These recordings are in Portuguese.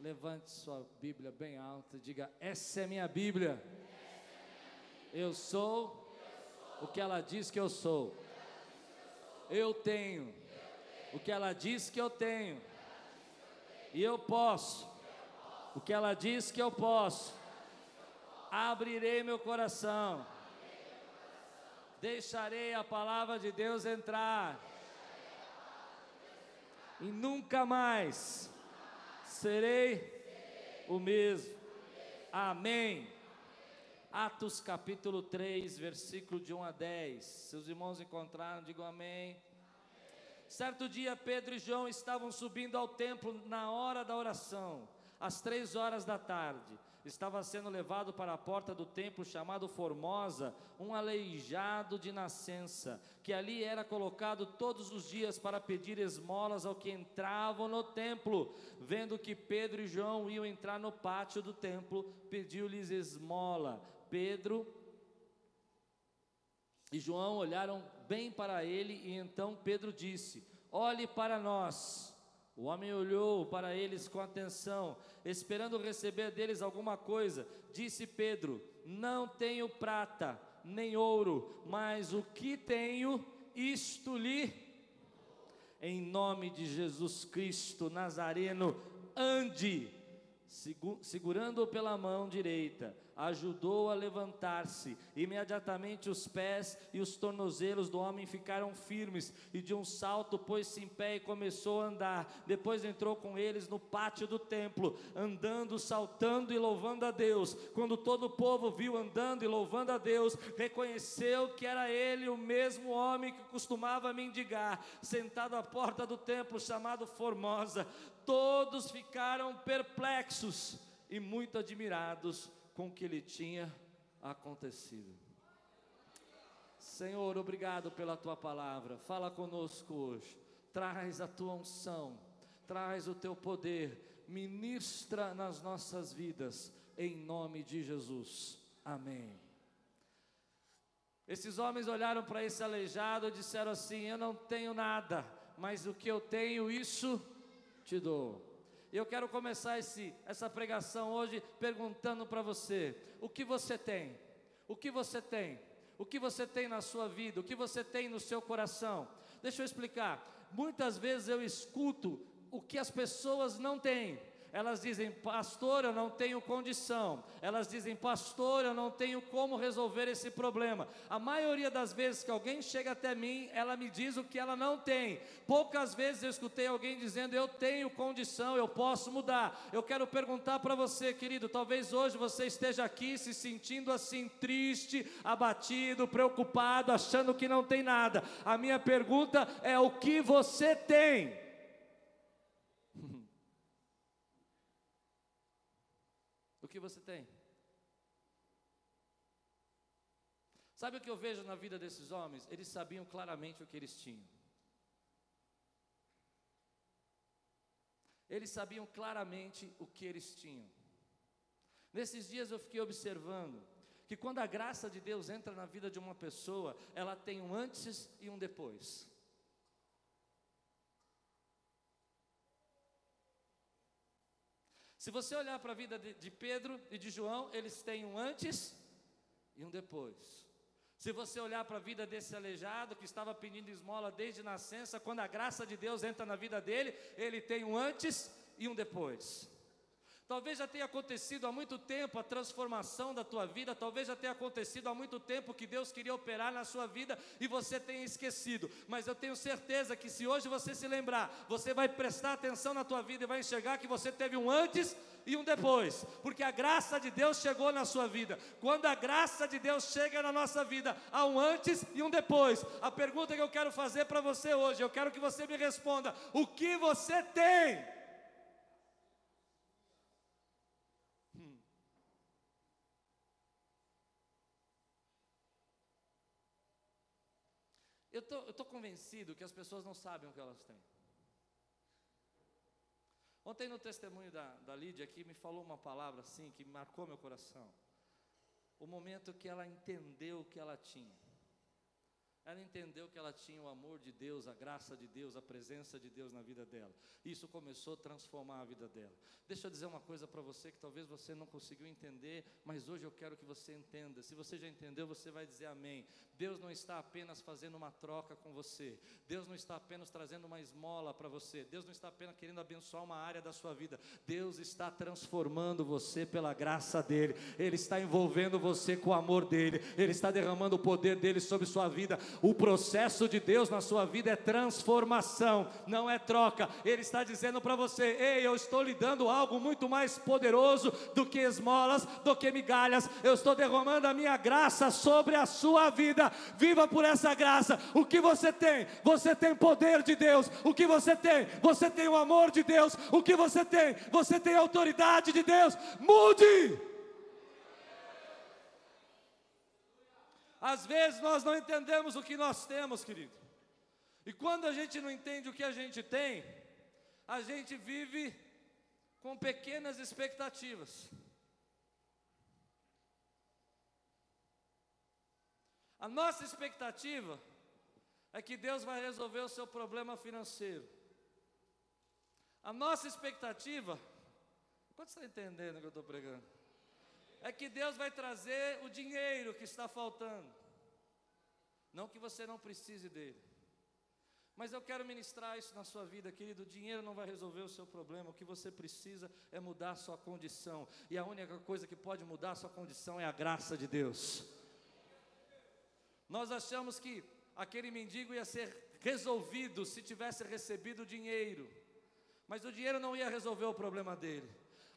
Levante sua Bíblia bem alta e diga: Essa é minha Bíblia. Eu sou o que ela diz que eu sou. Eu tenho o que ela diz que eu tenho. E eu posso o que ela diz que eu posso. Abrirei meu coração. Deixarei a palavra de Deus entrar. E nunca mais serei o mesmo. Amém. Atos capítulo 3, versículo de 1 a 10. Seus irmãos encontraram, digam amém. Certo dia, Pedro e João estavam subindo ao templo na hora da oração, às três horas da tarde. Estava sendo levado para a porta do templo chamado Formosa, um aleijado de nascença, que ali era colocado todos os dias para pedir esmolas ao que entravam no templo. Vendo que Pedro e João iam entrar no pátio do templo, pediu-lhes esmola. Pedro e João olharam bem para ele, e então Pedro disse: Olhe para nós. O homem olhou para eles com atenção, esperando receber deles alguma coisa. Disse Pedro: Não tenho prata nem ouro, mas o que tenho, isto lhe. Em nome de Jesus Cristo Nazareno, ande segurando-o pela mão direita, ajudou a levantar-se. Imediatamente os pés e os tornozelos do homem ficaram firmes, e de um salto pôs-se em pé e começou a andar. Depois entrou com eles no pátio do templo, andando, saltando e louvando a Deus. Quando todo o povo viu andando e louvando a Deus, reconheceu que era ele o mesmo homem que costumava mendigar, sentado à porta do templo chamado Formosa todos ficaram perplexos e muito admirados com o que lhe tinha acontecido. Senhor, obrigado pela tua palavra. Fala conosco hoje. Traz a tua unção, traz o teu poder, ministra nas nossas vidas, em nome de Jesus. Amém. Esses homens olharam para esse aleijado e disseram assim: Eu não tenho nada, mas o que eu tenho, isso te dou. Eu quero começar esse, essa pregação hoje perguntando para você: o que você tem? O que você tem? O que você tem na sua vida? O que você tem no seu coração? Deixa eu explicar. Muitas vezes eu escuto o que as pessoas não têm elas dizem, pastor, eu não tenho condição, elas dizem, pastor, eu não tenho como resolver esse problema. A maioria das vezes que alguém chega até mim, ela me diz o que ela não tem. Poucas vezes eu escutei alguém dizendo, eu tenho condição, eu posso mudar. Eu quero perguntar para você, querido, talvez hoje você esteja aqui se sentindo assim, triste, abatido, preocupado, achando que não tem nada. A minha pergunta é: o que você tem? Que você tem? Sabe o que eu vejo na vida desses homens? Eles sabiam claramente o que eles tinham. Eles sabiam claramente o que eles tinham. Nesses dias eu fiquei observando que quando a graça de Deus entra na vida de uma pessoa, ela tem um antes e um depois. Se você olhar para a vida de, de Pedro e de João, eles têm um antes e um depois. Se você olhar para a vida desse aleijado que estava pedindo esmola desde nascença, quando a graça de Deus entra na vida dele, ele tem um antes e um depois. Talvez já tenha acontecido há muito tempo a transformação da tua vida, talvez já tenha acontecido há muito tempo que Deus queria operar na sua vida e você tenha esquecido. Mas eu tenho certeza que se hoje você se lembrar, você vai prestar atenção na tua vida e vai enxergar que você teve um antes e um depois, porque a graça de Deus chegou na sua vida. Quando a graça de Deus chega na nossa vida, há um antes e um depois. A pergunta que eu quero fazer para você hoje, eu quero que você me responda: o que você tem? Eu tô, estou convencido que as pessoas não sabem o que elas têm. Ontem no testemunho da, da Lídia aqui me falou uma palavra assim que marcou meu coração. O momento que ela entendeu o que ela tinha. Ela entendeu que ela tinha o amor de Deus, a graça de Deus, a presença de Deus na vida dela. Isso começou a transformar a vida dela. Deixa eu dizer uma coisa para você que talvez você não conseguiu entender, mas hoje eu quero que você entenda. Se você já entendeu, você vai dizer amém. Deus não está apenas fazendo uma troca com você. Deus não está apenas trazendo uma esmola para você. Deus não está apenas querendo abençoar uma área da sua vida. Deus está transformando você pela graça dele. Ele está envolvendo você com o amor dele. Ele está derramando o poder dele sobre sua vida. O processo de Deus na sua vida é transformação, não é troca. Ele está dizendo para você: "Ei, eu estou lhe dando algo muito mais poderoso do que esmolas, do que migalhas. Eu estou derramando a minha graça sobre a sua vida. Viva por essa graça. O que você tem? Você tem poder de Deus. O que você tem? Você tem o amor de Deus. O que você tem? Você tem a autoridade de Deus. Mude! Às vezes nós não entendemos o que nós temos, querido. E quando a gente não entende o que a gente tem, a gente vive com pequenas expectativas. A nossa expectativa é que Deus vai resolver o seu problema financeiro. A nossa expectativa, quanto está entendendo o que eu estou pregando? É que Deus vai trazer o dinheiro que está faltando. Não que você não precise dele. Mas eu quero ministrar isso na sua vida, querido. O dinheiro não vai resolver o seu problema. O que você precisa é mudar a sua condição. E a única coisa que pode mudar a sua condição é a graça de Deus. Nós achamos que aquele mendigo ia ser resolvido se tivesse recebido dinheiro. Mas o dinheiro não ia resolver o problema dele.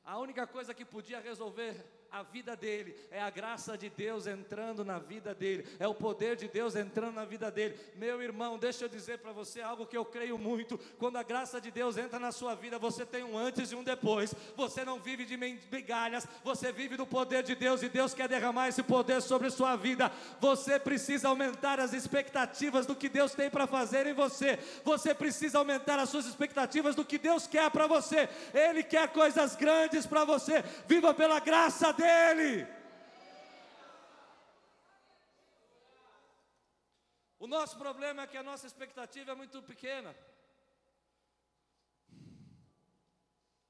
A única coisa que podia resolver a vida dele, é a graça de Deus entrando na vida dele, é o poder de Deus entrando na vida dele. Meu irmão, deixa eu dizer para você algo que eu creio muito: quando a graça de Deus entra na sua vida, você tem um antes e um depois. Você não vive de migalhas, você vive do poder de Deus e Deus quer derramar esse poder sobre sua vida. Você precisa aumentar as expectativas do que Deus tem para fazer em você. Você precisa aumentar as suas expectativas do que Deus quer para você. Ele quer coisas grandes para você. Viva pela graça dele dele. O nosso problema é que a nossa expectativa é muito pequena.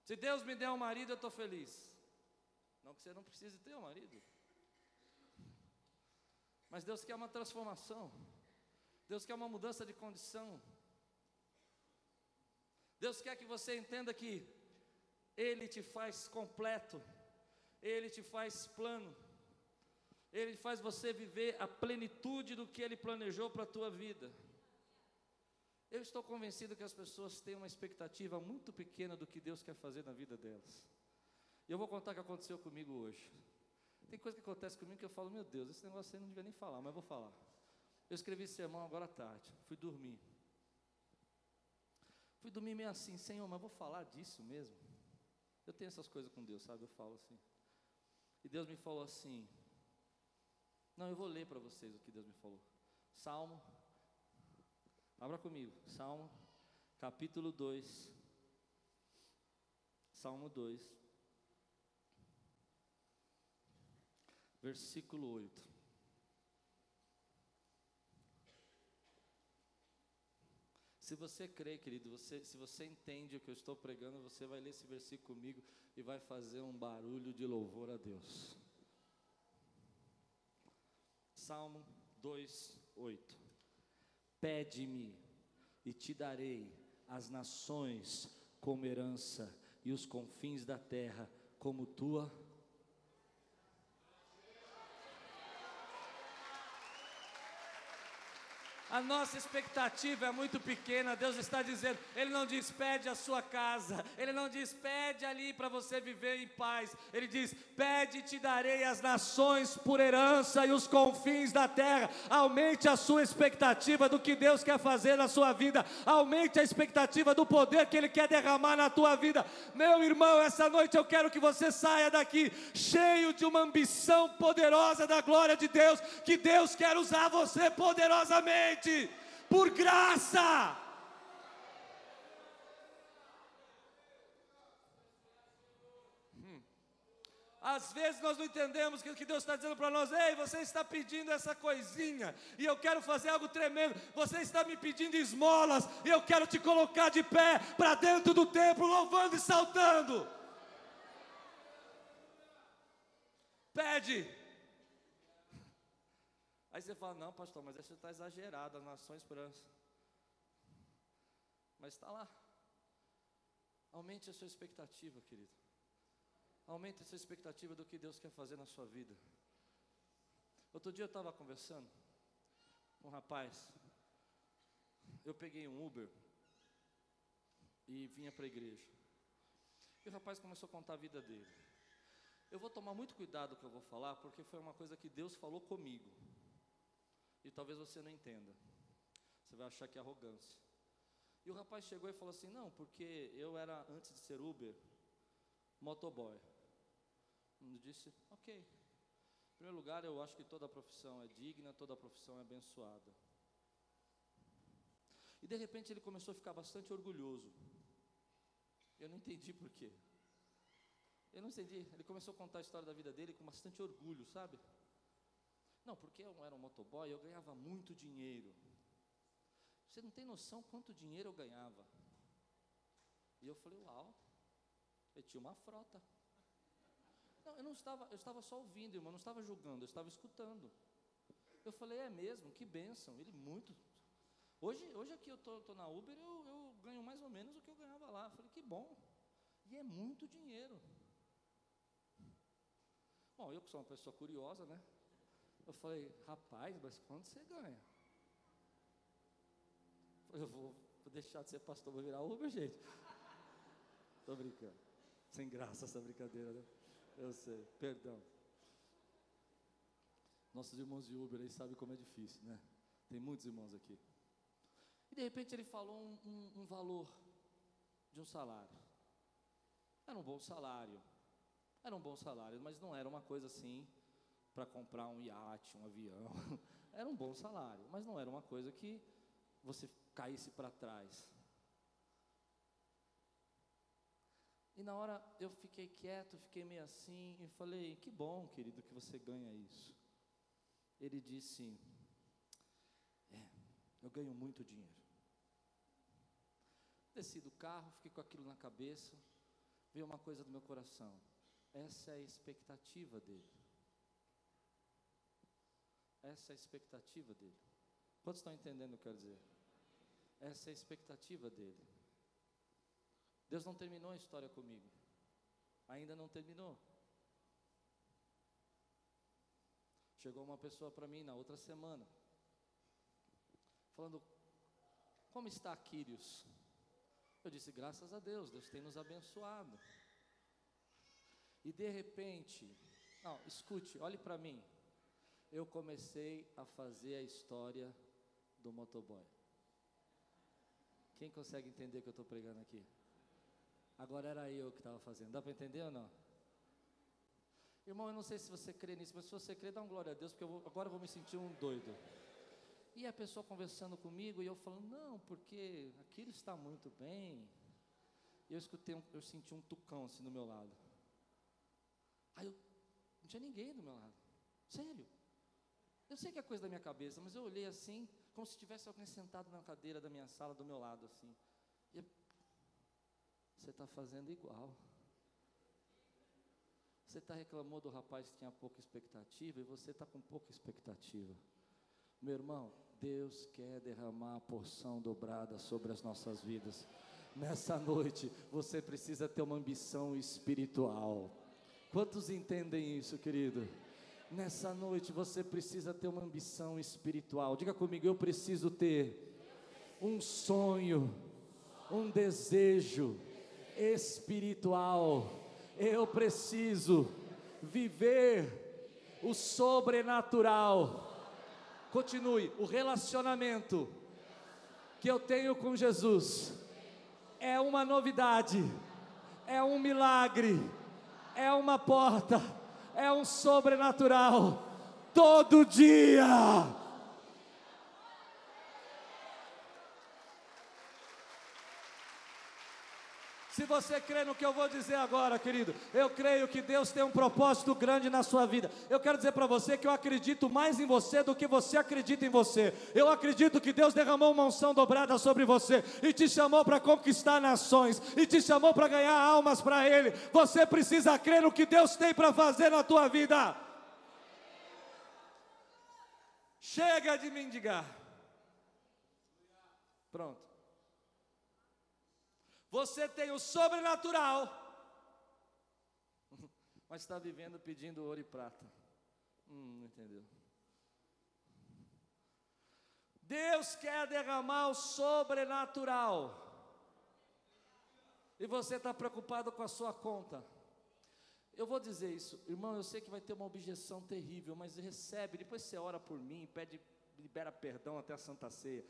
Se Deus me der um marido, eu estou feliz. Não que você não precise ter um marido. Mas Deus quer uma transformação. Deus quer uma mudança de condição. Deus quer que você entenda que Ele te faz completo. Ele te faz plano, Ele faz você viver a plenitude do que Ele planejou para a tua vida. Eu estou convencido que as pessoas têm uma expectativa muito pequena do que Deus quer fazer na vida delas. E eu vou contar o que aconteceu comigo hoje. Tem coisa que acontece comigo que eu falo, meu Deus, esse negócio aí não devia nem falar, mas eu vou falar. Eu escrevi sermão agora à tarde, fui dormir. Fui dormir meio assim, Senhor, mas vou falar disso mesmo. Eu tenho essas coisas com Deus, sabe? Eu falo assim. E Deus me falou assim. Não, eu vou ler para vocês o que Deus me falou. Salmo. Abra comigo. Salmo, capítulo 2. Salmo 2. Versículo 8. Se você crê, querido, você, se você entende o que eu estou pregando, você vai ler esse versículo comigo e vai fazer um barulho de louvor a Deus. Salmo 2, 8. Pede-me e te darei as nações como herança e os confins da terra como tua A nossa expectativa é muito pequena. Deus está dizendo, Ele não diz pede a sua casa, Ele não diz pede ali para você viver em paz. Ele diz pede e te darei as nações por herança e os confins da terra. Aumente a sua expectativa do que Deus quer fazer na sua vida. Aumente a expectativa do poder que Ele quer derramar na tua vida. Meu irmão, essa noite eu quero que você saia daqui cheio de uma ambição poderosa da glória de Deus, que Deus quer usar você poderosamente por graça. Hum. Às vezes nós não entendemos que, que Deus está dizendo para nós: ei, você está pedindo essa coisinha, e eu quero fazer algo tremendo. Você está me pedindo esmolas, e eu quero te colocar de pé para dentro do templo, louvando e saltando. Pede. Aí você fala: não, pastor, mas você está exagerado, as nações esperança. Mas está lá. Aumente a sua expectativa, querido. Aumente a sua expectativa do que Deus quer fazer na sua vida. Outro dia eu estava conversando com um rapaz. Eu peguei um Uber e vinha para a igreja. E o rapaz começou a contar a vida dele. Eu vou tomar muito cuidado com o que eu vou falar, porque foi uma coisa que Deus falou comigo. E talvez você não entenda. Você vai achar que é arrogância. E o rapaz chegou e falou assim: Não, porque eu era, antes de ser Uber, motoboy. Eu disse: Ok. Em primeiro lugar, eu acho que toda profissão é digna, toda profissão é abençoada. E de repente ele começou a ficar bastante orgulhoso. Eu não entendi por quê. Eu não entendi. Ele começou a contar a história da vida dele com bastante orgulho, sabe? Não, porque eu era um motoboy, eu ganhava muito dinheiro. Você não tem noção quanto dinheiro eu ganhava. E eu falei, uau, eu tinha uma frota. Não, eu não estava, eu estava só ouvindo, irmão, não estava julgando, eu estava escutando. Eu falei, é mesmo, que bênção. Ele muito. Hoje, hoje aqui eu estou na Uber, eu, eu ganho mais ou menos o que eu ganhava lá. Eu falei, que bom. E é muito dinheiro. Bom, eu que sou uma pessoa curiosa, né? Eu falei, rapaz, mas quanto você ganha? Eu vou, vou deixar de ser pastor, vou virar Uber, gente. Estou brincando. Sem graça essa brincadeira, né? Eu sei, perdão. Nossos irmãos de Uber aí sabem como é difícil, né? Tem muitos irmãos aqui. E de repente ele falou um, um, um valor de um salário. Era um bom salário. Era um bom salário, mas não era uma coisa assim para comprar um iate, um avião. Era um bom salário, mas não era uma coisa que você caísse para trás. E na hora eu fiquei quieto, fiquei meio assim, e falei: Que bom, querido, que você ganha isso. Ele disse: É, eu ganho muito dinheiro. Desci do carro, fiquei com aquilo na cabeça, veio uma coisa do meu coração. Essa é a expectativa dele. Essa é a expectativa dele. Quantos estão entendendo o que eu quero dizer? Essa é a expectativa dele. Deus não terminou a história comigo. Ainda não terminou. Chegou uma pessoa para mim na outra semana, falando: Como está Quírios? Eu disse: Graças a Deus, Deus tem nos abençoado. E de repente, não, escute, olhe para mim. Eu comecei a fazer a história do motoboy. Quem consegue entender o que eu estou pregando aqui? Agora era eu que estava fazendo. Dá para entender ou não? Irmão, eu não sei se você crê nisso, mas se você crê, dá um glória a Deus, porque eu vou, agora eu vou me sentir um doido. E a pessoa conversando comigo e eu falando, não, porque aquilo está muito bem. E eu escutei, um, eu senti um tucão assim do meu lado. Aí eu, não tinha ninguém do meu lado. Sério. Eu sei que é coisa da minha cabeça, mas eu olhei assim, como se tivesse alguém sentado na cadeira da minha sala do meu lado, assim. E eu, você está fazendo igual. Você está reclamou do rapaz que tinha pouca expectativa e você está com pouca expectativa. Meu irmão, Deus quer derramar a porção dobrada sobre as nossas vidas. Nessa noite, você precisa ter uma ambição espiritual. Quantos entendem isso, querido? Nessa noite você precisa ter uma ambição espiritual. Diga comigo, eu preciso ter um sonho, um desejo espiritual. Eu preciso viver o sobrenatural. Continue, o relacionamento que eu tenho com Jesus é uma novidade, é um milagre, é uma porta, é um sobrenatural. Todo dia. Se você crê no que eu vou dizer agora, querido, eu creio que Deus tem um propósito grande na sua vida. Eu quero dizer para você que eu acredito mais em você do que você acredita em você. Eu acredito que Deus derramou uma unção dobrada sobre você e te chamou para conquistar nações e te chamou para ganhar almas para Ele. Você precisa crer no que Deus tem para fazer na tua vida. Chega de mendigar. Pronto. Você tem o sobrenatural, mas está vivendo pedindo ouro e prata. Hum, não entendeu? Deus quer derramar o sobrenatural. E você está preocupado com a sua conta. Eu vou dizer isso, irmão. Eu sei que vai ter uma objeção terrível, mas recebe. Depois você ora por mim, pede, libera perdão até a Santa Ceia.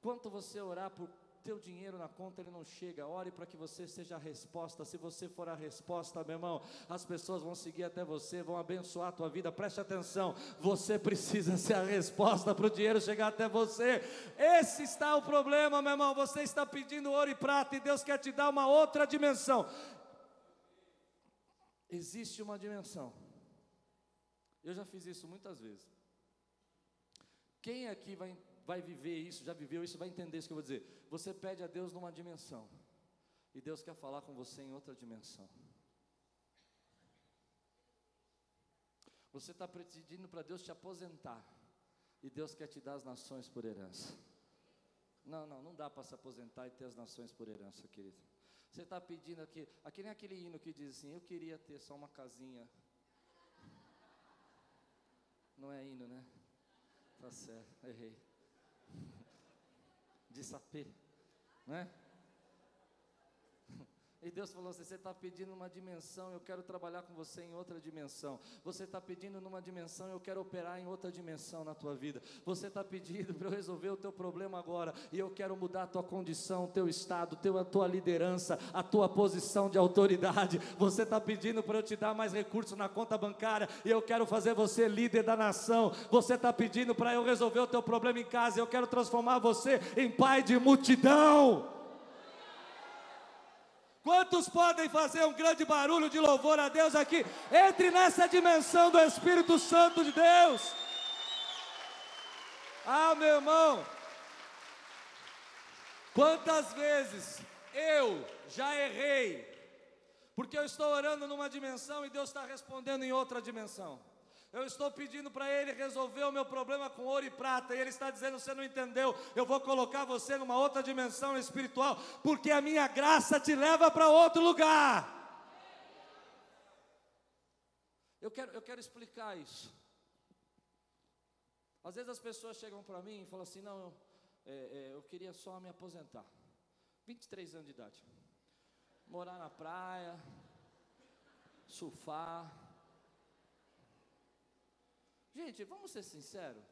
Quanto você orar por teu dinheiro na conta ele não chega. Ore para que você seja a resposta. Se você for a resposta, meu irmão, as pessoas vão seguir até você, vão abençoar a tua vida. Preste atenção. Você precisa ser a resposta para o dinheiro chegar até você. Esse está o problema, meu irmão. Você está pedindo ouro e prata e Deus quer te dar uma outra dimensão. Existe uma dimensão. Eu já fiz isso muitas vezes. Quem aqui vai vai viver isso, já viveu isso, vai entender isso que eu vou dizer. Você pede a Deus numa dimensão, e Deus quer falar com você em outra dimensão. Você está pedindo para Deus te aposentar, e Deus quer te dar as nações por herança. Não, não, não dá para se aposentar e ter as nações por herança, querido. Você está pedindo aqui, aqui nem aquele hino que diz assim: Eu queria ter só uma casinha. Não é hino, né? Tá certo, errei de sapê, né? E Deus falou assim: você está pedindo uma dimensão, eu quero trabalhar com você em outra dimensão. Você está pedindo numa dimensão, eu quero operar em outra dimensão na tua vida. Você está pedindo para eu resolver o teu problema agora, e eu quero mudar a tua condição, o teu estado, teu, a tua liderança, a tua posição de autoridade. Você está pedindo para eu te dar mais recursos na conta bancária, e eu quero fazer você líder da nação. Você está pedindo para eu resolver o teu problema em casa, e eu quero transformar você em pai de multidão. Quantos podem fazer um grande barulho de louvor a Deus aqui? Entre nessa dimensão do Espírito Santo de Deus. Ah, meu irmão, quantas vezes eu já errei, porque eu estou orando numa dimensão e Deus está respondendo em outra dimensão. Eu estou pedindo para Ele resolver o meu problema com ouro e prata, e Ele está dizendo: você não entendeu, eu vou colocar você numa outra dimensão espiritual, porque a minha graça te leva para outro lugar. Eu quero, eu quero explicar isso. Às vezes as pessoas chegam para mim e falam assim: não, eu, é, é, eu queria só me aposentar. 23 anos de idade. Morar na praia, surfar Gente, vamos ser sinceros.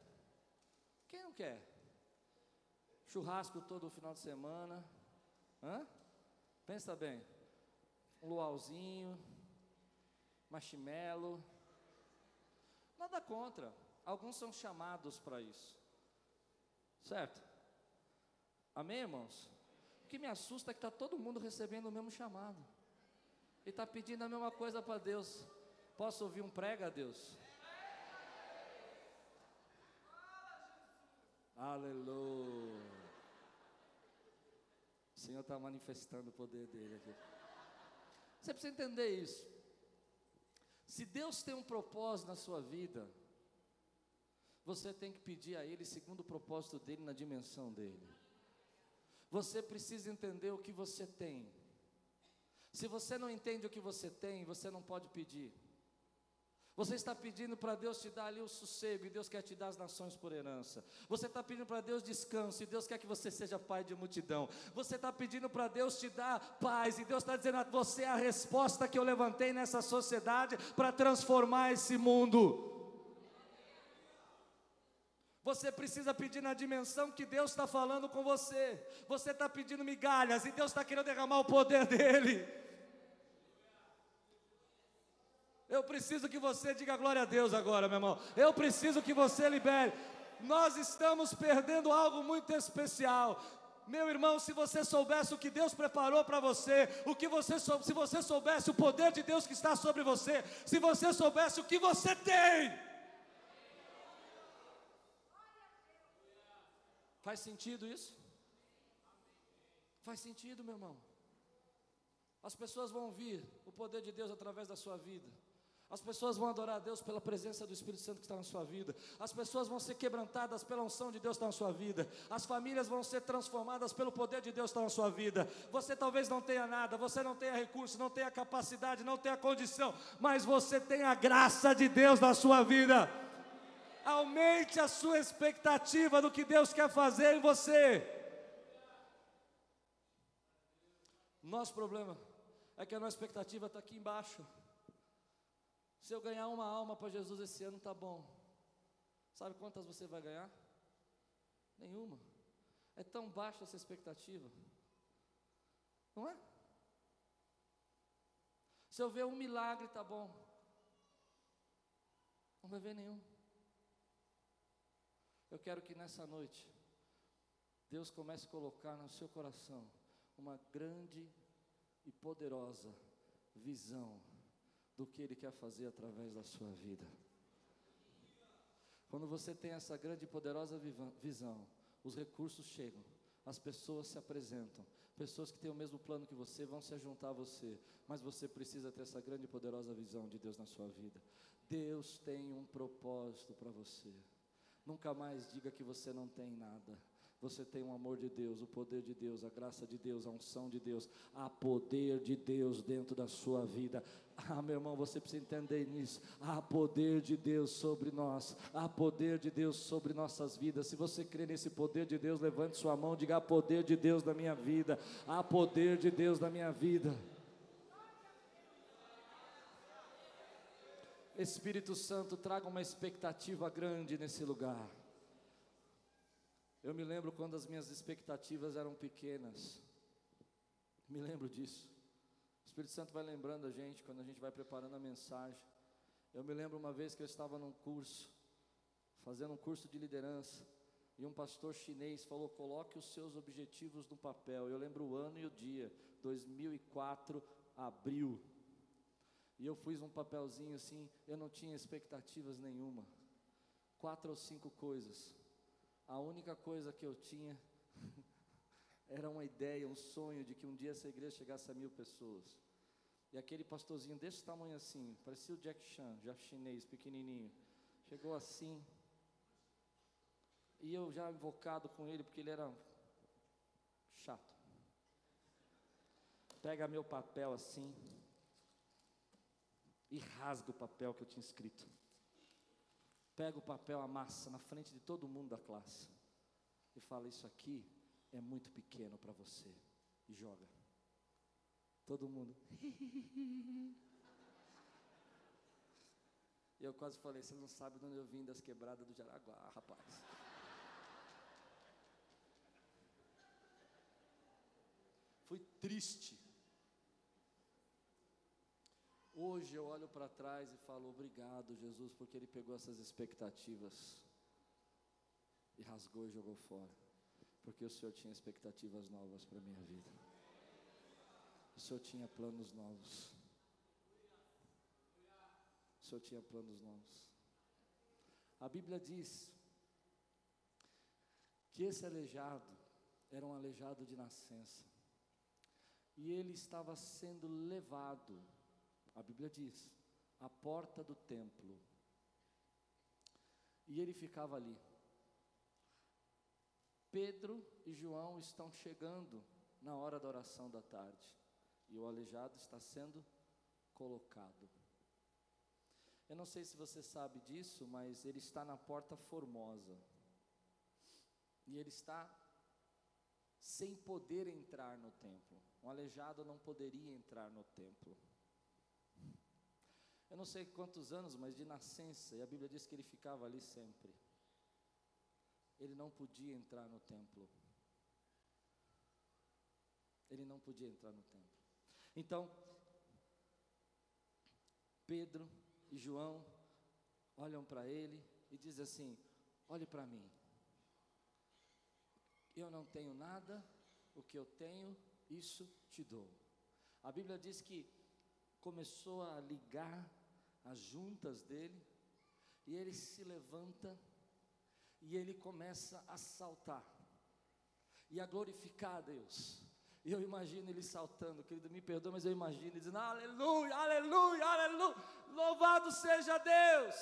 Quem não quer? Churrasco todo final de semana. Hã? Pensa bem. Um luauzinho, marshmallow. Nada contra. Alguns são chamados para isso. Certo? Amém, irmãos? O que me assusta é que está todo mundo recebendo o mesmo chamado. E está pedindo a mesma coisa para Deus. Posso ouvir um prega Deus? Aleluia. O Senhor está manifestando o poder dele aqui. Você precisa entender isso. Se Deus tem um propósito na sua vida, você tem que pedir a Ele segundo o propósito dele na dimensão dele. Você precisa entender o que você tem. Se você não entende o que você tem, você não pode pedir. Você está pedindo para Deus te dar ali o sossego, e Deus quer te dar as nações por herança. Você está pedindo para Deus descanso, e Deus quer que você seja pai de multidão. Você está pedindo para Deus te dar paz, e Deus está dizendo: você é a resposta que eu levantei nessa sociedade para transformar esse mundo. Você precisa pedir na dimensão que Deus está falando com você. Você está pedindo migalhas e Deus está querendo derramar o poder dele. Eu preciso que você diga glória a Deus agora, meu irmão. Eu preciso que você libere. Nós estamos perdendo algo muito especial. Meu irmão, se você soubesse o que Deus preparou para você, o que você se você soubesse o poder de Deus que está sobre você, se você soubesse o que você tem. Faz sentido isso? Faz sentido, meu irmão. As pessoas vão ouvir o poder de Deus através da sua vida. As pessoas vão adorar a Deus pela presença do Espírito Santo que está na sua vida. As pessoas vão ser quebrantadas pela unção de Deus que está na sua vida. As famílias vão ser transformadas pelo poder de Deus que está na sua vida. Você talvez não tenha nada, você não tenha recurso, não tenha capacidade, não tenha condição, mas você tem a graça de Deus na sua vida. Aumente a sua expectativa do que Deus quer fazer em você. Nosso problema é que a nossa expectativa está aqui embaixo. Se eu ganhar uma alma para Jesus esse ano, tá bom. Sabe quantas você vai ganhar? Nenhuma. É tão baixa essa expectativa. Não é? Se eu ver um milagre, tá bom. Não vai ver nenhum. Eu quero que nessa noite, Deus comece a colocar no seu coração uma grande e poderosa visão do que Ele quer fazer através da sua vida. Quando você tem essa grande e poderosa visão, os recursos chegam, as pessoas se apresentam, pessoas que têm o mesmo plano que você vão se juntar a você, mas você precisa ter essa grande e poderosa visão de Deus na sua vida. Deus tem um propósito para você. Nunca mais diga que você não tem nada. Você tem o amor de Deus, o poder de Deus, a graça de Deus, a unção de Deus, há poder de Deus dentro da sua vida. Ah, meu irmão, você precisa entender nisso. Há poder de Deus sobre nós, há poder de Deus sobre nossas vidas. Se você crê nesse poder de Deus, levante sua mão, diga: há poder de Deus na minha vida, há poder de Deus na minha vida. Espírito Santo, traga uma expectativa grande nesse lugar. Eu me lembro quando as minhas expectativas eram pequenas. Me lembro disso. O Espírito Santo vai lembrando a gente quando a gente vai preparando a mensagem. Eu me lembro uma vez que eu estava num curso, fazendo um curso de liderança, e um pastor chinês falou: coloque os seus objetivos no papel. Eu lembro o ano e o dia, 2004, abril. E eu fiz um papelzinho assim, eu não tinha expectativas nenhuma. Quatro ou cinco coisas. A única coisa que eu tinha era uma ideia, um sonho de que um dia essa igreja chegasse a mil pessoas. E aquele pastorzinho desse tamanho assim, parecia o Jack Chan, já chinês, pequenininho, chegou assim. E eu já invocado com ele, porque ele era chato. Pega meu papel assim e rasga o papel que eu tinha escrito pega o papel, amassa na frente de todo mundo da classe e fala: Isso aqui é muito pequeno para você. E joga. Todo mundo. E eu quase falei: Você não sabe de onde eu vim das quebradas do Jaraguá, rapaz. Fui triste Hoje eu olho para trás e falo obrigado, Jesus, porque Ele pegou essas expectativas e rasgou e jogou fora, porque o Senhor tinha expectativas novas para a minha vida, o Senhor tinha planos novos, o Senhor tinha planos novos. A Bíblia diz que esse aleijado era um aleijado de nascença, e ele estava sendo levado Bíblia diz, a porta do templo. E ele ficava ali. Pedro e João estão chegando na hora da oração da tarde. E o aleijado está sendo colocado. Eu não sei se você sabe disso, mas ele está na porta formosa. E ele está sem poder entrar no templo. Um aleijado não poderia entrar no templo. Eu não sei quantos anos, mas de nascença, e a Bíblia diz que ele ficava ali sempre. Ele não podia entrar no templo. Ele não podia entrar no templo. Então, Pedro e João olham para ele e dizem assim: Olhe para mim. Eu não tenho nada O que eu tenho, isso te dou. A Bíblia diz que começou a ligar as juntas dele, e ele se levanta e ele começa a saltar e a glorificar a Deus. E eu imagino ele saltando, querido, me perdoa, mas eu imagino ele dizendo: Aleluia, aleluia, aleluia, louvado seja Deus.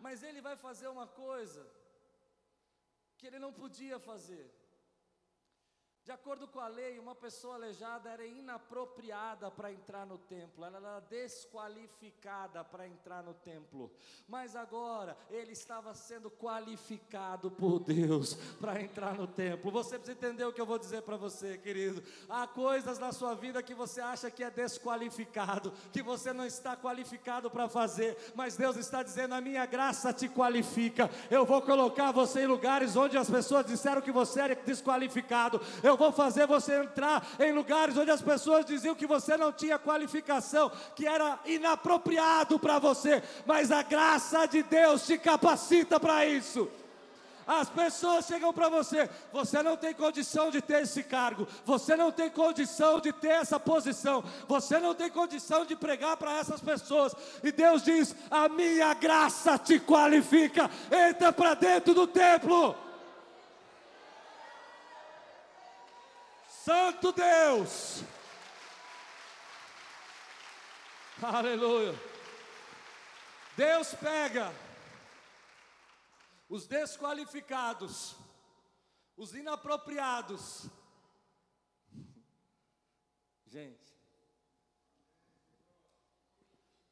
Mas ele vai fazer uma coisa que ele não podia fazer. De acordo com a lei, uma pessoa aleijada era inapropriada para entrar no templo, ela era desqualificada para entrar no templo. Mas agora ele estava sendo qualificado por Deus para entrar no templo. Você precisa entender o que eu vou dizer para você, querido. Há coisas na sua vida que você acha que é desqualificado, que você não está qualificado para fazer, mas Deus está dizendo: a minha graça te qualifica. Eu vou colocar você em lugares onde as pessoas disseram que você era desqualificado. Eu eu vou fazer você entrar em lugares onde as pessoas diziam que você não tinha qualificação, que era inapropriado para você, mas a graça de Deus te capacita para isso. As pessoas chegam para você, você não tem condição de ter esse cargo, você não tem condição de ter essa posição, você não tem condição de pregar para essas pessoas, e Deus diz: A minha graça te qualifica, entra para dentro do templo. Santo Deus. Aleluia. Deus pega os desqualificados, os inapropriados. Gente,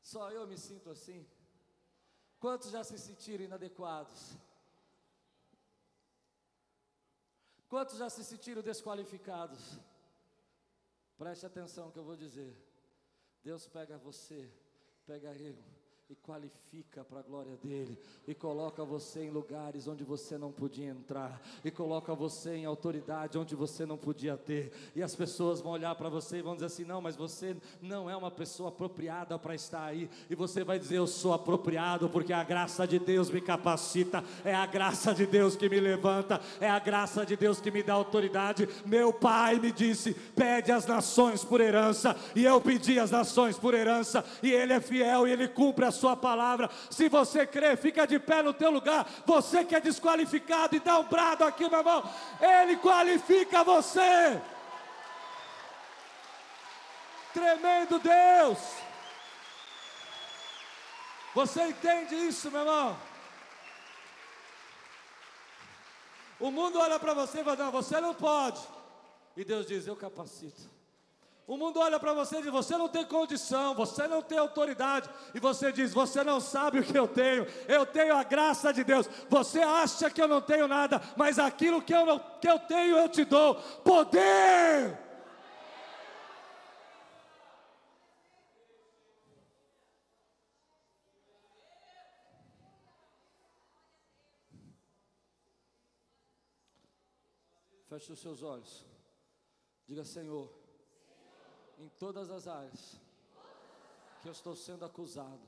só eu me sinto assim. Quantos já se sentiram inadequados? Quantos já se sentiram desqualificados? Preste atenção que eu vou dizer. Deus pega você, pega eu e qualifica para a glória dele, e coloca você em lugares onde você não podia entrar, e coloca você em autoridade onde você não podia ter, e as pessoas vão olhar para você e vão dizer assim: não, mas você não é uma pessoa apropriada para estar aí, e você vai dizer: eu sou apropriado, porque a graça de Deus me capacita, é a graça de Deus que me levanta, é a graça de Deus que me dá autoridade. Meu pai me disse: pede as nações por herança, e eu pedi as nações por herança, e ele é fiel e ele cumpre a sua palavra. Se você crê, fica de pé no teu lugar. Você que é desqualificado e dá um brado aqui, meu irmão. Ele qualifica você. Tremendo Deus. Você entende isso, meu irmão? O mundo olha para você e fala: Não, você não pode. E Deus diz: Eu capacito. O mundo olha para você e diz: Você não tem condição, você não tem autoridade. E você diz: Você não sabe o que eu tenho, eu tenho a graça de Deus. Você acha que eu não tenho nada, mas aquilo que eu, não, que eu tenho eu te dou: poder. Feche os seus olhos. Diga, Senhor em todas as áreas que eu estou sendo acusado,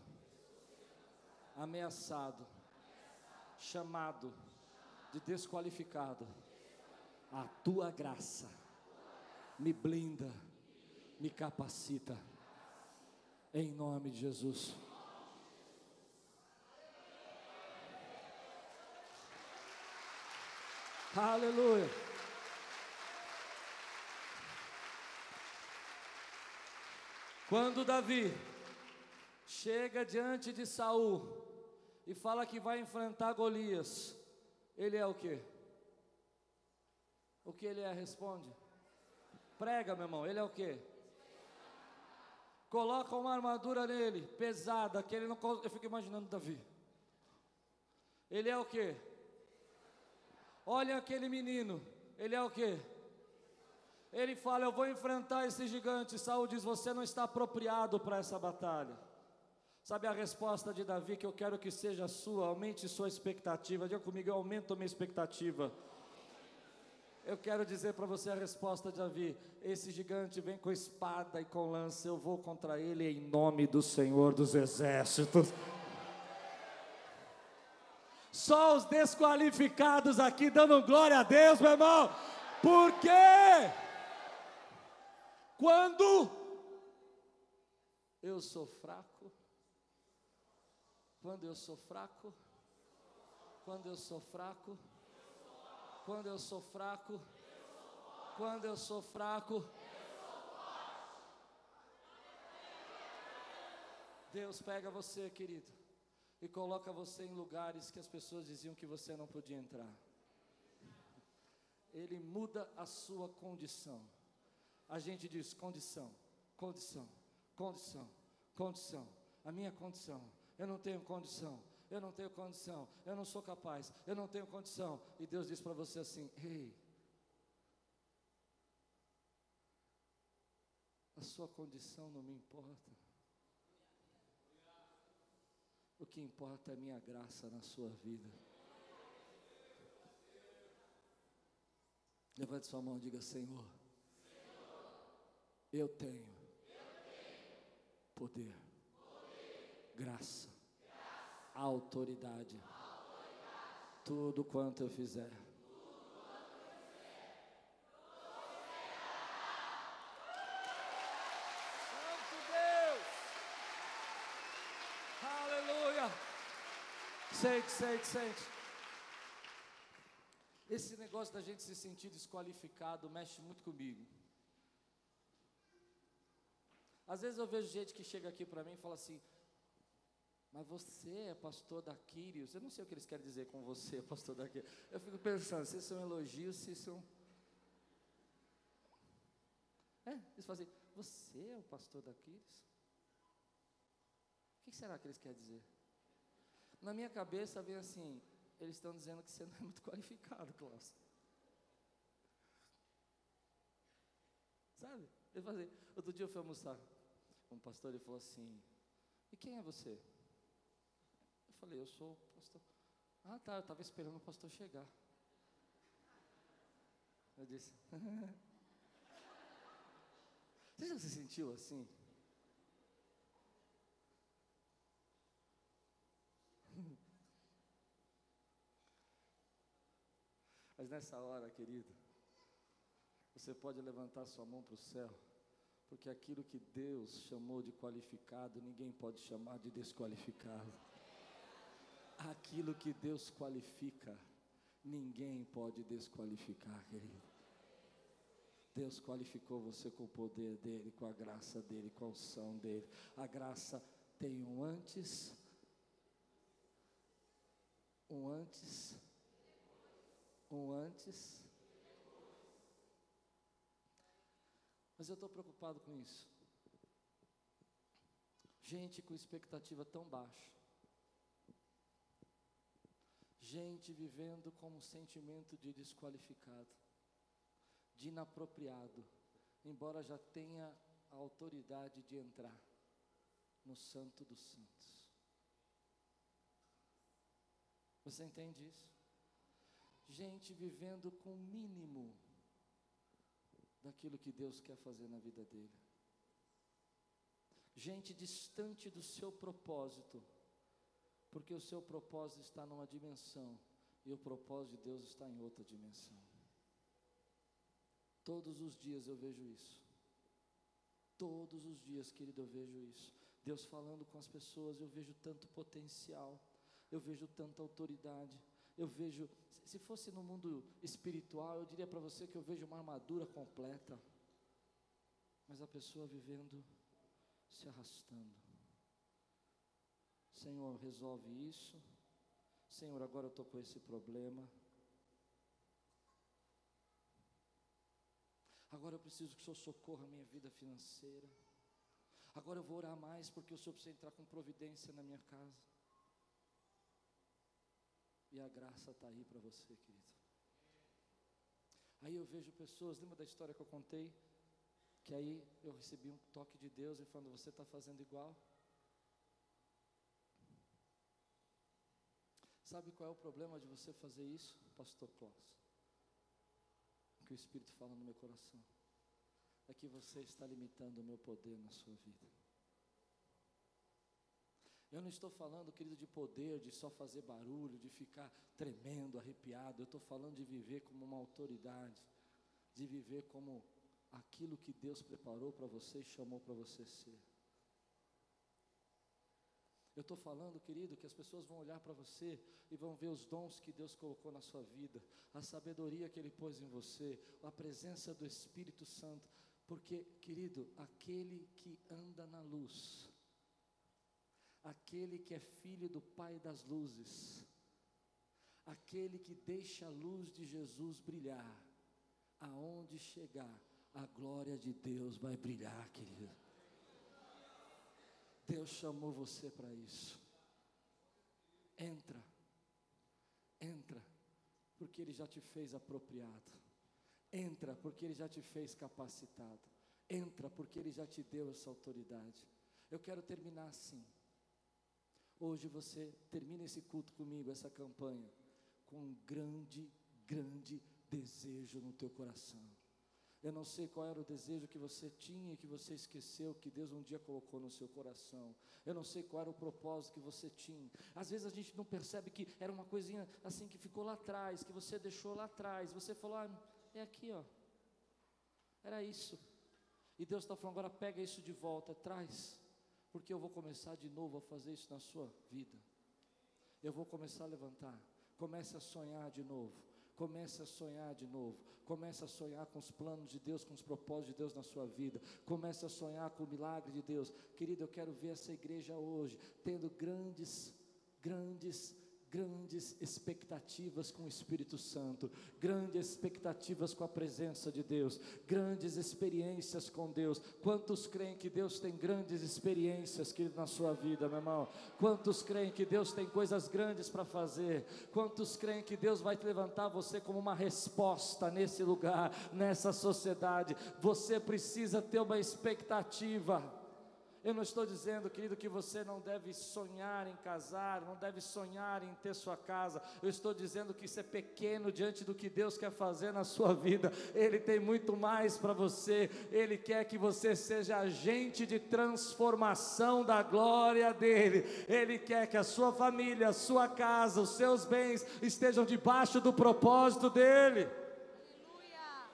ameaçado, chamado de desqualificado, a tua graça me blinda, me capacita, em nome de Jesus. Aleluia. Quando Davi chega diante de Saul e fala que vai enfrentar Golias, ele é o que? O que ele é? Responde. Prega, meu irmão, ele é o que? Coloca uma armadura nele, pesada, que ele não. Eu fico imaginando Davi. Ele é o que? Olha aquele menino, ele é o que? Ele fala: Eu vou enfrentar esse gigante. Saul diz: Você não está apropriado para essa batalha. Sabe a resposta de Davi que eu quero que seja sua? Aumente sua expectativa. Diga comigo: Eu aumento minha expectativa. Eu quero dizer para você a resposta de Davi: esse gigante vem com espada e com lança, eu vou contra ele em nome do Senhor dos Exércitos. Só os desqualificados aqui dando glória a Deus, meu irmão. Porque quando? Eu sou fraco, quando eu sou fraco, quando eu sou fraco, quando eu sou fraco, quando eu sou fraco, Deus pega você, querido, e coloca você em lugares que as pessoas diziam que você não podia entrar. Ele muda a sua condição. A gente diz condição, condição, condição, condição. A minha condição. Eu não tenho condição. Eu não tenho condição. Eu não sou capaz. Eu não tenho condição. E Deus diz para você assim: Ei, a sua condição não me importa. O que importa é a minha graça na sua vida. Levante sua mão e diga: Senhor, eu tenho poder, graça, autoridade. Tudo quanto eu fizer. Sente, sente, sente. Esse negócio da gente se sentir desqualificado mexe muito comigo. Às vezes eu vejo gente que chega aqui para mim e fala assim: Mas você é pastor da Quírios? Eu não sei o que eles querem dizer com você, pastor da Quírios. Eu fico pensando se são elogios, se são. É, eles falam assim: Você é o pastor da Quírios? O que será que eles querem dizer? Na minha cabeça vem assim: eles estão dizendo que você não é muito qualificado, Klaus. Sabe? Falou assim, outro dia eu fui almoçar um pastor, ele falou assim, e quem é você? Eu falei, eu sou o pastor. Ah tá, eu estava esperando o pastor chegar. Eu disse, você já se sentiu assim? Mas nessa hora, querido, você pode levantar sua mão para o céu, porque aquilo que Deus chamou de qualificado, ninguém pode chamar de desqualificado. Aquilo que Deus qualifica, ninguém pode desqualificar, querido. Deus qualificou você com o poder dele, com a graça dele, com a unção dele. A graça tem um antes, um antes um antes. Mas eu estou preocupado com isso. Gente com expectativa tão baixa. Gente vivendo com um sentimento de desqualificado, de inapropriado, embora já tenha a autoridade de entrar no Santo dos Santos. Você entende isso? gente vivendo com o mínimo daquilo que Deus quer fazer na vida dele. Gente distante do seu propósito, porque o seu propósito está numa dimensão e o propósito de Deus está em outra dimensão. Todos os dias eu vejo isso. Todos os dias, querido, eu vejo isso. Deus falando com as pessoas, eu vejo tanto potencial, eu vejo tanta autoridade, eu vejo se fosse no mundo espiritual, eu diria para você que eu vejo uma armadura completa, mas a pessoa vivendo se arrastando. Senhor, resolve isso. Senhor, agora eu estou com esse problema. Agora eu preciso que o Senhor socorra a minha vida financeira. Agora eu vou orar mais porque o Senhor precisa entrar com providência na minha casa. E a graça está aí para você, querido. Aí eu vejo pessoas, lembra da história que eu contei? Que aí eu recebi um toque de Deus e falando, você está fazendo igual? Sabe qual é o problema de você fazer isso, Pastor Klaus? O que o Espírito fala no meu coração é que você está limitando o meu poder na sua vida. Eu não estou falando, querido, de poder, de só fazer barulho, de ficar tremendo, arrepiado. Eu estou falando de viver como uma autoridade, de viver como aquilo que Deus preparou para você e chamou para você ser. Eu estou falando, querido, que as pessoas vão olhar para você e vão ver os dons que Deus colocou na sua vida, a sabedoria que Ele pôs em você, a presença do Espírito Santo, porque, querido, aquele que anda na luz, aquele que é filho do Pai das luzes, aquele que deixa a luz de Jesus brilhar, aonde chegar, a glória de Deus vai brilhar, querido. Deus chamou você para isso. Entra, entra, porque Ele já te fez apropriado. Entra, porque Ele já te fez capacitado. Entra, porque Ele já te deu essa autoridade. Eu quero terminar assim. Hoje você termina esse culto comigo, essa campanha, com um grande, grande desejo no teu coração. Eu não sei qual era o desejo que você tinha e que você esqueceu, que Deus um dia colocou no seu coração. Eu não sei qual era o propósito que você tinha. Às vezes a gente não percebe que era uma coisinha assim que ficou lá atrás, que você deixou lá atrás. Você falou, ah, é aqui, ó. Era isso. E Deus está falando, agora pega isso de volta, traz porque eu vou começar de novo a fazer isso na sua vida. Eu vou começar a levantar. Comece a sonhar de novo. Comece a sonhar de novo. Comece a sonhar com os planos de Deus, com os propósitos de Deus na sua vida. Comece a sonhar com o milagre de Deus. Querido, eu quero ver essa igreja hoje tendo grandes, grandes grandes expectativas com o Espírito Santo, grandes expectativas com a presença de Deus, grandes experiências com Deus. Quantos creem que Deus tem grandes experiências, querido, na sua vida, meu irmão? Quantos creem que Deus tem coisas grandes para fazer? Quantos creem que Deus vai levantar você como uma resposta nesse lugar, nessa sociedade? Você precisa ter uma expectativa. Eu não estou dizendo, querido, que você não deve sonhar em casar, não deve sonhar em ter sua casa. Eu estou dizendo que isso é pequeno diante do que Deus quer fazer na sua vida. Ele tem muito mais para você. Ele quer que você seja agente de transformação da glória dele. Ele quer que a sua família, a sua casa, os seus bens estejam debaixo do propósito dele. Aleluia.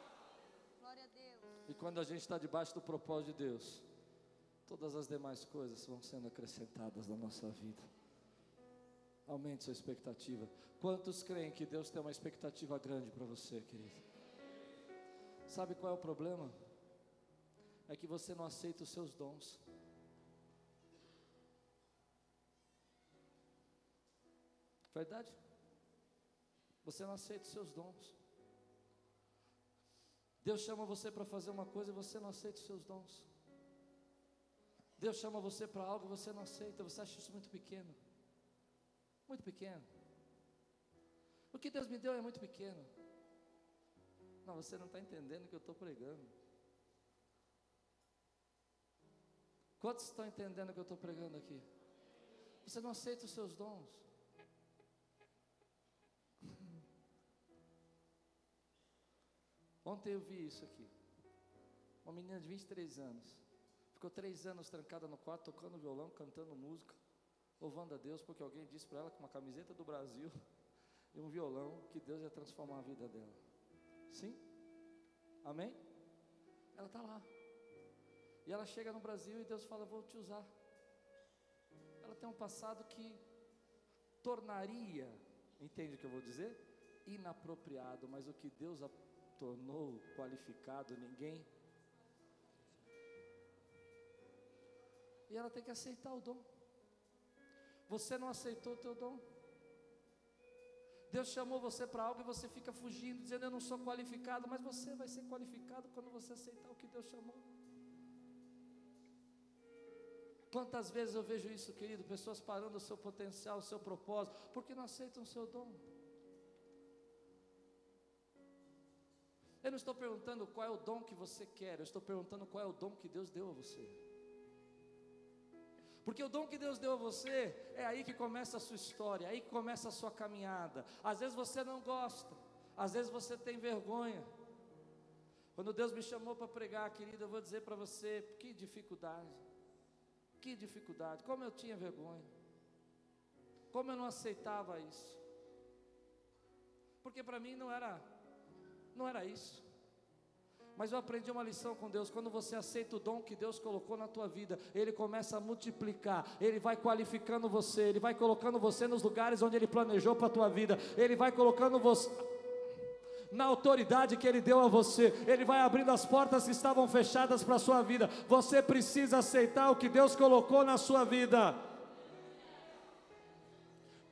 Glória a Deus. E quando a gente está debaixo do propósito de Deus, todas as demais coisas vão sendo acrescentadas na nossa vida. Aumente sua expectativa. Quantos creem que Deus tem uma expectativa grande para você, querido? Sabe qual é o problema? É que você não aceita os seus dons. Verdade? Você não aceita os seus dons. Deus chama você para fazer uma coisa e você não aceita os seus dons. Deus chama você para algo e você não aceita, você acha isso muito pequeno. Muito pequeno. O que Deus me deu é muito pequeno. Não, você não está entendendo o que eu estou pregando. Quantos estão entendendo o que eu estou pregando aqui? Você não aceita os seus dons. Ontem eu vi isso aqui. Uma menina de 23 anos. Ficou três anos trancada no quarto, tocando violão, cantando música, louvando a Deus, porque alguém disse para ela com uma camiseta do Brasil e um violão que Deus ia transformar a vida dela. Sim? Amém? Ela está lá. E ela chega no Brasil e Deus fala: Vou te usar. Ela tem um passado que tornaria, entende o que eu vou dizer? Inapropriado, mas o que Deus a tornou qualificado, ninguém E ela tem que aceitar o dom. Você não aceitou o teu dom. Deus chamou você para algo e você fica fugindo, dizendo eu não sou qualificado, mas você vai ser qualificado quando você aceitar o que Deus chamou. Quantas vezes eu vejo isso, querido? Pessoas parando o seu potencial, o seu propósito, porque não aceitam o seu dom. Eu não estou perguntando qual é o dom que você quer, eu estou perguntando qual é o dom que Deus deu a você. Porque o dom que Deus deu a você é aí que começa a sua história, é aí que começa a sua caminhada. Às vezes você não gosta, às vezes você tem vergonha. Quando Deus me chamou para pregar, querido, eu vou dizer para você, que dificuldade. Que dificuldade, como eu tinha vergonha. Como eu não aceitava isso? Porque para mim não era não era isso. Mas eu aprendi uma lição com Deus. Quando você aceita o dom que Deus colocou na tua vida, Ele começa a multiplicar, Ele vai qualificando você, Ele vai colocando você nos lugares onde Ele planejou para a tua vida, Ele vai colocando você na autoridade que Ele deu a você, Ele vai abrindo as portas que estavam fechadas para a sua vida. Você precisa aceitar o que Deus colocou na sua vida.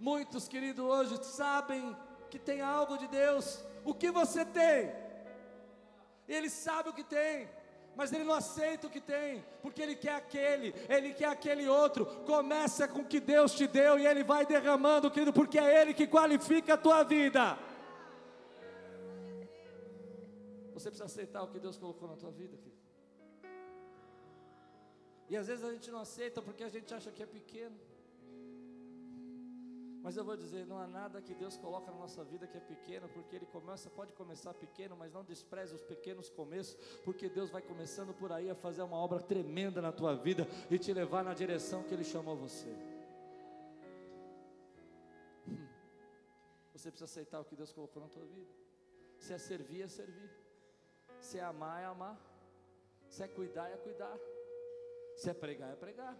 Muitos, queridos, hoje sabem que tem algo de Deus. O que você tem? Ele sabe o que tem, mas ele não aceita o que tem, porque ele quer aquele, ele quer aquele outro. Começa com o que Deus te deu e ele vai derramando, querido, porque é ele que qualifica a tua vida. Você precisa aceitar o que Deus colocou na tua vida, querido. E às vezes a gente não aceita porque a gente acha que é pequeno. Mas eu vou dizer, não há nada que Deus coloca na nossa vida que é pequeno, porque Ele começa, pode começar pequeno, mas não despreze os pequenos começos, porque Deus vai começando por aí a fazer uma obra tremenda na tua vida e te levar na direção que Ele chamou você. Hum. Você precisa aceitar o que Deus colocou na tua vida. Se é servir, é servir. Se é amar, é amar. Se é cuidar, é cuidar. Se é pregar, é pregar.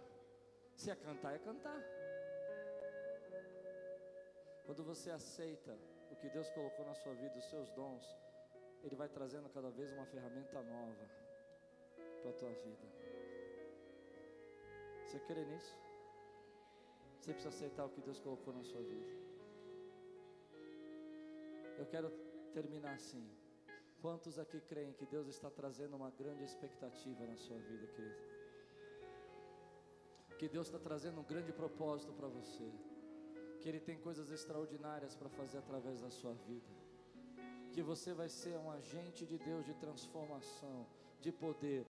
Se é cantar, é cantar. Quando você aceita o que Deus colocou na sua vida, os seus dons, Ele vai trazendo cada vez uma ferramenta nova para a tua vida. Você crê nisso? Você precisa aceitar o que Deus colocou na sua vida. Eu quero terminar assim. Quantos aqui creem que Deus está trazendo uma grande expectativa na sua vida, querido? Que Deus está trazendo um grande propósito para você que Ele tem coisas extraordinárias para fazer através da sua vida, que você vai ser um agente de Deus de transformação, de poder,